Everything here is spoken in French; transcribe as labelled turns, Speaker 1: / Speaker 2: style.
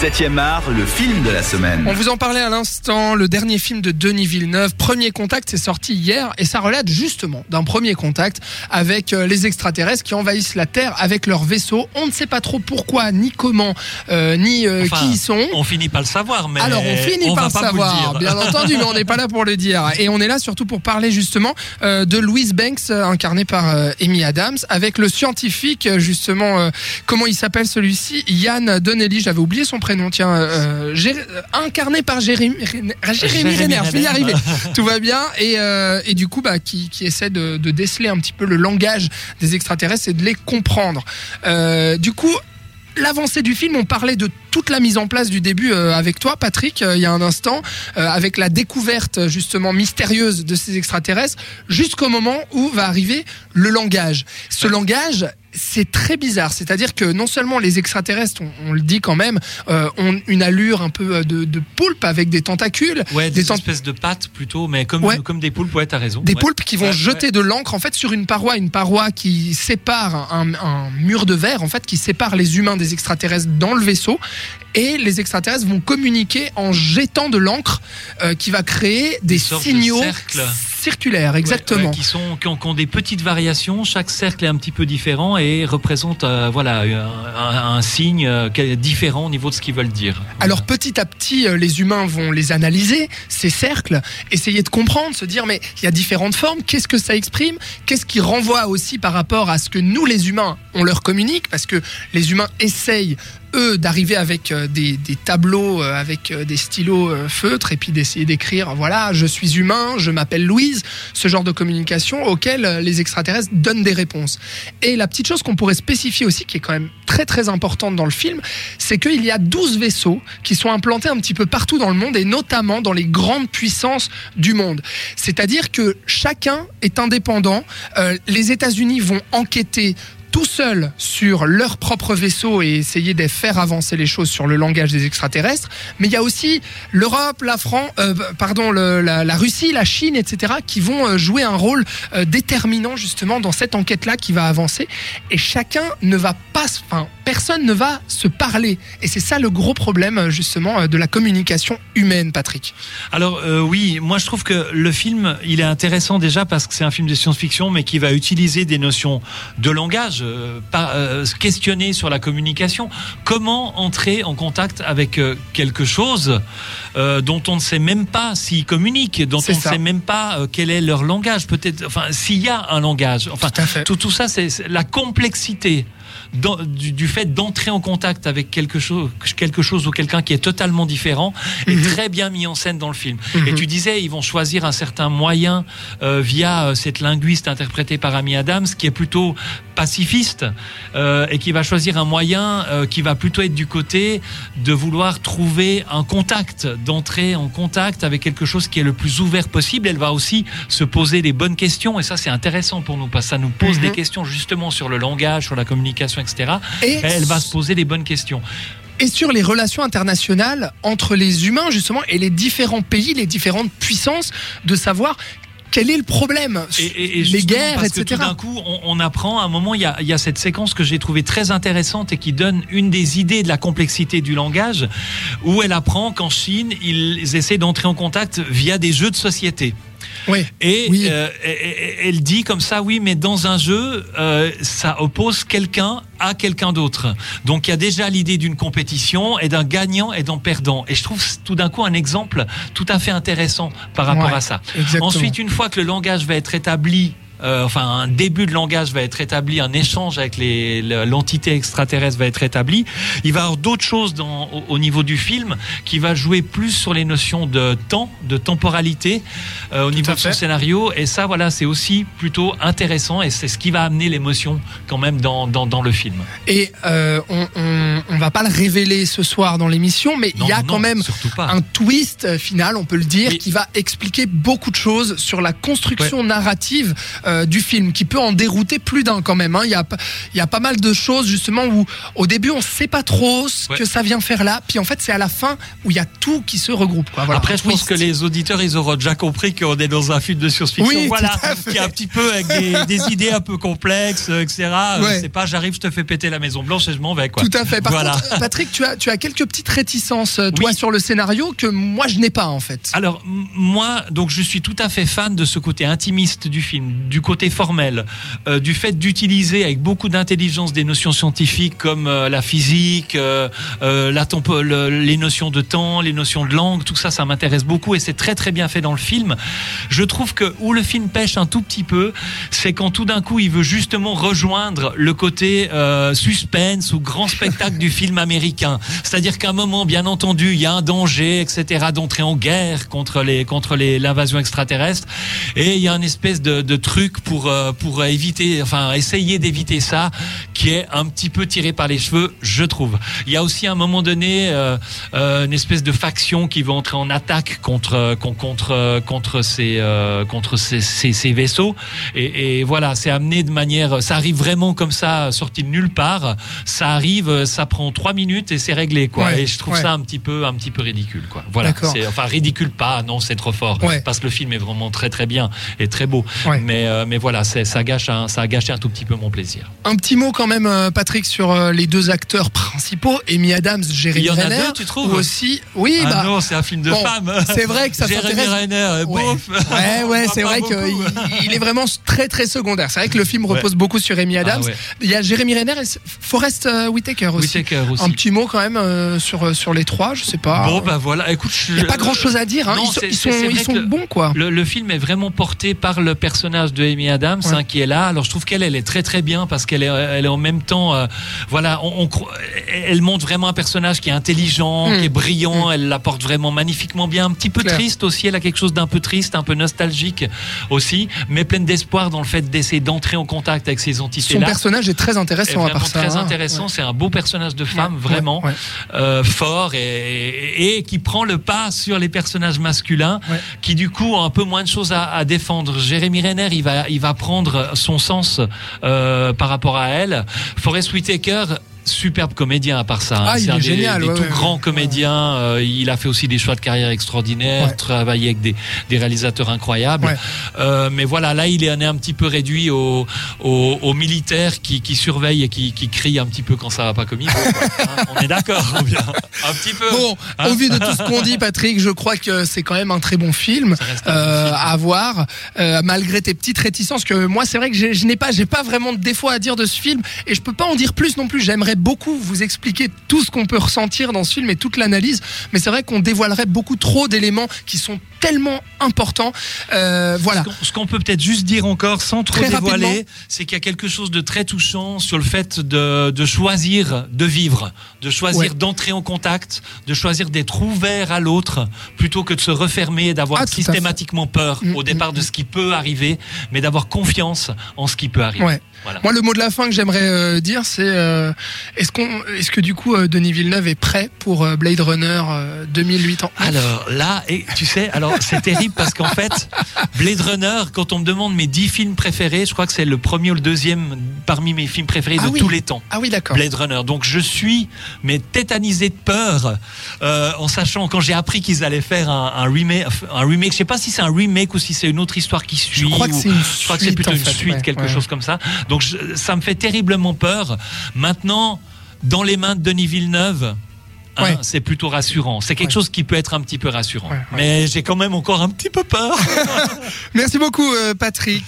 Speaker 1: 7e art, le film de la semaine.
Speaker 2: On vous en parlait à l'instant, le dernier film de Denis Villeneuve, Premier Contact, c'est sorti hier et ça relate justement d'un premier contact avec euh, les extraterrestres qui envahissent la Terre avec leur vaisseau. On ne sait pas trop pourquoi, ni comment, euh, ni euh,
Speaker 3: Enfin,
Speaker 2: qui ils sont.
Speaker 3: On finit par le savoir, mais
Speaker 2: Alors on finit
Speaker 3: on
Speaker 2: par
Speaker 3: va
Speaker 2: le savoir,
Speaker 3: dire.
Speaker 2: bien entendu, mais on n'est pas là pour le dire. Et on est là surtout pour parler justement euh, de Louise Banks, incarnée par euh, Amy Adams, avec le scientifique justement, euh, comment il s'appelle celui-ci? Yann Donnelly, j'avais oublié son prénom, tiens, euh, euh, incarné par Jérémy, Renner- Jérémy Renner, je vais y arriver, tout va bien, et, euh, et du coup, bah, qui, qui essaie de, de déceler un petit peu le langage des extraterrestres et de les comprendre. Euh, du coup, l'avancée du film, on parlait de toute la mise en place du début avec toi, Patrick, il y a un instant, avec la découverte justement mystérieuse de ces extraterrestres, jusqu'au moment où va arriver le langage. Ce langage, c'est très bizarre. C'est-à-dire que non seulement les extraterrestres, on, on le dit quand même, euh, ont une allure un peu euh, de, de poulpe avec des tentacules,
Speaker 3: Ouais,
Speaker 2: des
Speaker 3: des, espèces de pattes plutôt, mais comme,
Speaker 2: Ouais.
Speaker 3: comme des poulpes, ouais, t'as raison.
Speaker 2: des
Speaker 3: ouais.
Speaker 2: poulpes qui vont jeter de l'encre en fait sur une paroi, une paroi qui sépare un, un mur de verre en fait qui sépare les humains des extraterrestres dans le vaisseau et les extraterrestres vont communiquer en jetant de l'encre euh, qui va créer des,
Speaker 3: de
Speaker 2: signaux
Speaker 3: cercles.
Speaker 2: Circulaires exactement.
Speaker 3: Ouais, ouais, qui, sont, qui ont, qui ont des petites variations. Chaque cercle est un petit peu différent et représente euh, voilà, un, un- signe euh, différent au niveau de ce qu'ils veulent dire.
Speaker 2: Alors petit à petit, euh, les humains vont les analyser, ces cercles, essayer de comprendre, se dire mais il y a différentes formes, qu'est-ce que ça exprime, qu'est-ce qui renvoie aussi par rapport à ce que nous les humains, on leur communique, parce que les humains essayent eux d'arriver avec euh, des, tableaux euh, avec euh, des stylos feutres et puis d'essayer d'écrire voilà je suis humain je m'appelle Louise ce genre de communication auquel les extraterrestres donnent des réponses. Et la petite chose qu'on pourrait spécifier aussi qui est quand même très très importante dans le film c'est qu'il y a 12 vaisseaux qui sont implantés un petit peu partout dans le monde et notamment dans les grandes puissances du monde. C'est-à-dire que chacun est indépendant les États-Unis vont enquêter tout seuls sur leur propre vaisseau et essayer de faire avancer les choses sur le langage des extraterrestres. Mais il y a aussi l'Europe, la France, euh, pardon, la, Russie, la Chine, etc., qui vont euh, jouer un rôle euh, déterminant justement dans cette enquête-là qui va avancer. Et chacun ne va pas, enfin, personne ne va se parler. Et c'est ça le gros problème euh, justement de la communication humaine, Patrick.
Speaker 3: Alors euh, oui, moi je trouve que le film, il est intéressant déjà parce que c'est un film de science-fiction, mais qui va utiliser des notions de langage, euh, pas, euh, se questionner sur la communication. Comment entrer en contact avec euh, quelque chose euh, dont on ne sait même pas s'ils communiquent, dont on ne sait même pas euh, quel est leur langage, peut-être, enfin s'il y a un langage. Enfin,
Speaker 2: Tout à fait.
Speaker 3: tout, tout ça, c'est la complexité dans- du, du fait d'entrer en contact avec quelque chose, quelque chose ou quelqu'un qui est totalement différent est
Speaker 2: Mhm.
Speaker 3: très bien mis en scène dans le film.
Speaker 2: Mhm.
Speaker 3: Et tu disais, ils vont choisir un certain moyen euh, via euh, cette linguiste interprétée par Amy Adams, qui est plutôt pacifiste euh, et qui va choisir un moyen euh, qui va plutôt être du côté de vouloir trouver un contact, d'entrer en contact avec quelque chose qui est le plus ouvert possible. Elle va aussi se poser les bonnes questions et ça c'est intéressant pour nous parce que ça nous pose
Speaker 2: Mhm.
Speaker 3: des questions justement sur le langage, sur la communication, etc.
Speaker 2: Et
Speaker 3: elle va se poser les bonnes questions.
Speaker 2: et sur les relations internationales entre les humains justement et les différents pays, les différentes puissances, de savoir quel est le problème,
Speaker 3: Et, et- et
Speaker 2: les guerres,
Speaker 3: parce que
Speaker 2: etc.
Speaker 3: tout d'un coup, on, on apprend. À un moment, il y a, il y a cette séquence que j'ai trouvée très intéressante et qui donne une des idées de la complexité du langage, où elle apprend qu'en Chine, ils essaient d'entrer en contact via des jeux de société.
Speaker 2: Oui.
Speaker 3: Et
Speaker 2: Oui.
Speaker 3: euh, et- et- elle dit comme ça, oui, mais dans un jeu, euh, ça oppose quelqu'un à quelqu'un d'autre. Donc il y a déjà l'idée d'une compétition et d'un gagnant et d'un perdant. Et je trouve tout d'un coup un exemple tout à fait intéressant par rapport
Speaker 2: Ouais,
Speaker 3: à ça.
Speaker 2: exactement.
Speaker 3: Ensuite, une fois que le langage va être établi, euh, enfin un début de langage va être établi, un échange avec l'entité extraterrestre va être établi, il va y avoir d'autres choses dans, au, au niveau du film qui va jouer plus sur les notions de temps, de temporalité euh, au niveau de son scénario. Et ça, voilà, c'est aussi plutôt intéressant et c'est ce qui va amener l'émotion quand même dans, dans, dans le film.
Speaker 2: Et euh, on, on, on va pas le révéler ce soir dans l'émission, mais il y a
Speaker 3: non,
Speaker 2: quand même un twist euh, final, on peut le dire,
Speaker 3: Oui.
Speaker 2: qui va expliquer beaucoup de choses sur la construction narrative euh, du film, qui peut en dérouter plus d'un quand même. hein. Il y, a, p- il y a pas mal de choses justement où au début on sait pas trop ce
Speaker 3: Ouais.
Speaker 2: que ça vient faire là, puis en fait c'est à la fin où il y a tout qui se regroupe. Quoi. Voilà.
Speaker 3: Après, je pense que les auditeurs, ils auront déjà compris qu'on est dans un film de science-fiction.
Speaker 2: Oui,
Speaker 3: voilà, qui est un petit peu avec des, des idées un peu complexes, euh, etc. Euh,
Speaker 2: Ouais.
Speaker 3: C'est pas, j'arrive, je te fais péter la Maison Blanche et je m'en vais, quoi.
Speaker 2: Tout à fait. Par
Speaker 3: Voilà.
Speaker 2: contre, Patrick, tu as, tu as quelques petites réticences, toi,
Speaker 3: Oui.
Speaker 2: sur le scénario que moi je n'ai pas en fait.
Speaker 3: Alors moi, donc je suis tout à fait fan de ce côté intimiste du film, du côté formel, euh, du fait d'utiliser avec beaucoup d'intelligence des notions scientifiques comme euh, la physique, euh, la les notions de temps, les notions de langue, tout ça, ça m'intéresse beaucoup et c'est très très bien fait dans le film. Je trouve que où le film pêche un tout petit peu, c'est quand tout d'un coup il veut justement rejoindre le côté suspense ou grand spectacle du film américain. C'est-à-dire qu'à un moment, bien entendu, il y a un danger, etc., d'entrer en guerre contre les contre l'invasion extraterrestre, et il y a une espèce de truc pour euh, pour éviter, enfin essayer d'éviter ça, qui est un petit peu tiré par les cheveux, je trouve. Il y a aussi à un moment donné euh, euh, une espèce de faction qui va entrer en attaque contre con- contre contre ces euh, contre ces, ces, ces vaisseaux, et, et voilà, c'est amené de manière, ça arrive vraiment comme ça, sorti de nulle part. Ça arrive, ça prend trois minutes et c'est réglé, quoi.
Speaker 2: Ouais,
Speaker 3: et je trouve
Speaker 2: ouais.
Speaker 3: ça un petit peu un petit peu ridicule, quoi. Voilà. C'est enfin ridicule pas, non, c'est trop fort,
Speaker 2: Ouais.
Speaker 3: parce que le film est vraiment très très bien et très beau. Mais euh, mais voilà, ça gâche un, ça a gâché un tout petit peu mon plaisir.
Speaker 2: Un petit mot quand même, euh, Patrick, sur euh, les deux acteurs principaux, Amy Adams, Jérémy
Speaker 3: Il y en a
Speaker 2: Renner.
Speaker 3: deux, tu trouves
Speaker 2: Ou aussi, oui,
Speaker 3: ah
Speaker 2: bah,
Speaker 3: non, c'est un film de
Speaker 2: bon,
Speaker 3: femme.
Speaker 2: c'est vrai que ça
Speaker 3: Jérémy
Speaker 2: s'intéresse.
Speaker 3: Renner, euh,
Speaker 2: Ouais, ouais, c'est vrai qu'il il est vraiment très très secondaire. C'est vrai que le film
Speaker 3: Ouais.
Speaker 2: repose beaucoup sur Amy Adams.
Speaker 3: Ah ouais.
Speaker 2: Il y a Jérémy Renner et Forrest euh, Whitaker aussi.
Speaker 3: Whitaker aussi.
Speaker 2: Un petit mot quand même euh, sur sur les trois, je sais pas.
Speaker 3: Bon bah voilà, écoute, je-
Speaker 2: Il n'y a pas grand chose à dire. Hein.
Speaker 3: Non,
Speaker 2: ils sont, ils sont, ils bons quoi.
Speaker 3: Le, le film est vraiment porté par le personnage de Amy Adams
Speaker 2: Ouais.
Speaker 3: hein, qui est là. Alors je trouve qu'elle elle est très très bien parce qu'elle est elle est en même temps euh, voilà on, on cro- elle montre vraiment un personnage qui est intelligent,
Speaker 2: Mm.
Speaker 3: qui est brillant. Elle l'apporte vraiment magnifiquement bien. Un petit peu triste aussi. Elle a quelque chose d'un peu triste, un peu nostalgique aussi, mais pleine d'espoir dans le fait d'essayer d'entrer en contact avec ces entités
Speaker 2: Son
Speaker 3: là.
Speaker 2: personnage est très
Speaker 3: est
Speaker 2: intéressant à
Speaker 3: vraiment
Speaker 2: part ça.
Speaker 3: très
Speaker 2: hein.
Speaker 3: intéressant. C'est un beau personnage de femme,
Speaker 2: Ouais,
Speaker 3: vraiment euh, fort et, qui prend le pas sur les personnages masculins, qui du coup ont un peu moins de choses à, à défendre. Jérémy Renner, il va, il va prendre son sens euh, par rapport à elle. Forest Whitaker. Superbe comédien à part ça. hein.
Speaker 2: Ah, il
Speaker 3: C'est
Speaker 2: est
Speaker 3: un des,
Speaker 2: génial,
Speaker 3: des
Speaker 2: ouais,
Speaker 3: tout
Speaker 2: ouais,
Speaker 3: grands
Speaker 2: ouais.
Speaker 3: comédiens. Euh, il a fait aussi des choix de carrière extraordinaires, travaillé avec des, des réalisateurs incroyables. Euh, mais voilà, là, il est un petit peu réduit aux, aux, aux militaires qui, qui surveillent et qui, qui crient un petit peu quand ça va pas comme il faut. Hein, on est d'accord, Un petit peu.
Speaker 2: Bon,
Speaker 3: Hein
Speaker 2: au vu de tout ce qu'on dit, Patrick, je crois que c'est quand même un très bon film euh,
Speaker 3: film.
Speaker 2: à voir, malgré tes petites réticences. Que moi, c'est vrai que je n'ai pas, j'ai pas vraiment de défaut à dire de ce film, et je peux pas en dire plus non plus. J'aimerais beaucoup vous expliquer tout ce qu'on peut ressentir dans ce film et toute l'analyse, mais c'est vrai qu'on dévoilerait beaucoup trop d'éléments qui sont tellement importants. Euh, voilà.
Speaker 3: Ce qu'on- peut peut-être juste dire encore, sans trop
Speaker 2: Très
Speaker 3: dévoiler, c'est qu'il y a quelque chose de très touchant sur le fait de, de choisir de vivre, de choisir
Speaker 2: Ouais.
Speaker 3: d'entrer en contact, de choisir d'être ouvert à l'autre, plutôt que de se refermer et d'avoir
Speaker 2: Ah,
Speaker 3: systématiquement peur
Speaker 2: Mm,
Speaker 3: au
Speaker 2: mm,
Speaker 3: départ de ce qui peut arriver, mais d'avoir confiance en ce qui peut arriver.
Speaker 2: Ouais.
Speaker 3: Voilà.
Speaker 2: Moi, le mot de la fin que j'aimerais euh, dire, c'est euh, est-ce qu'on, est-ce que du coup euh, Denis Villeneuve est prêt pour Blade Runner euh, 2008 ans?
Speaker 3: Alors là, et tu sais, alors c'est terrible parce qu'en fait, Blade Runner, quand on me demande mes 10 films préférés, je crois que c'est le premier ou le deuxième parmi mes films préférés
Speaker 2: Ah
Speaker 3: de
Speaker 2: oui.
Speaker 3: tous les temps.
Speaker 2: Ah oui, d'accord.
Speaker 3: Blade Runner. Donc je suis mais tétanisé de peur euh, en sachant quand j'ai appris qu'ils allaient faire un, un remake, un remake. Je sais pas si c'est un remake ou si c'est une autre histoire qui suit.
Speaker 2: Je crois que c'est une
Speaker 3: je crois que c'est
Speaker 2: suite,
Speaker 3: plutôt
Speaker 2: en
Speaker 3: une
Speaker 2: fait,
Speaker 3: suite,
Speaker 2: ouais,
Speaker 3: quelque
Speaker 2: ouais.
Speaker 3: chose comme ça. Donc je- ça me fait terriblement peur. Maintenant, dans les mains de Denis Villeneuve. hein,
Speaker 2: Ouais.
Speaker 3: c'est plutôt rassurant. C'est quelque
Speaker 2: Ouais.
Speaker 3: chose qui peut être un petit peu rassurant.
Speaker 2: Ouais.
Speaker 3: Mais j'ai quand même encore un petit peu peur.
Speaker 2: Merci beaucoup, euh, Patrick.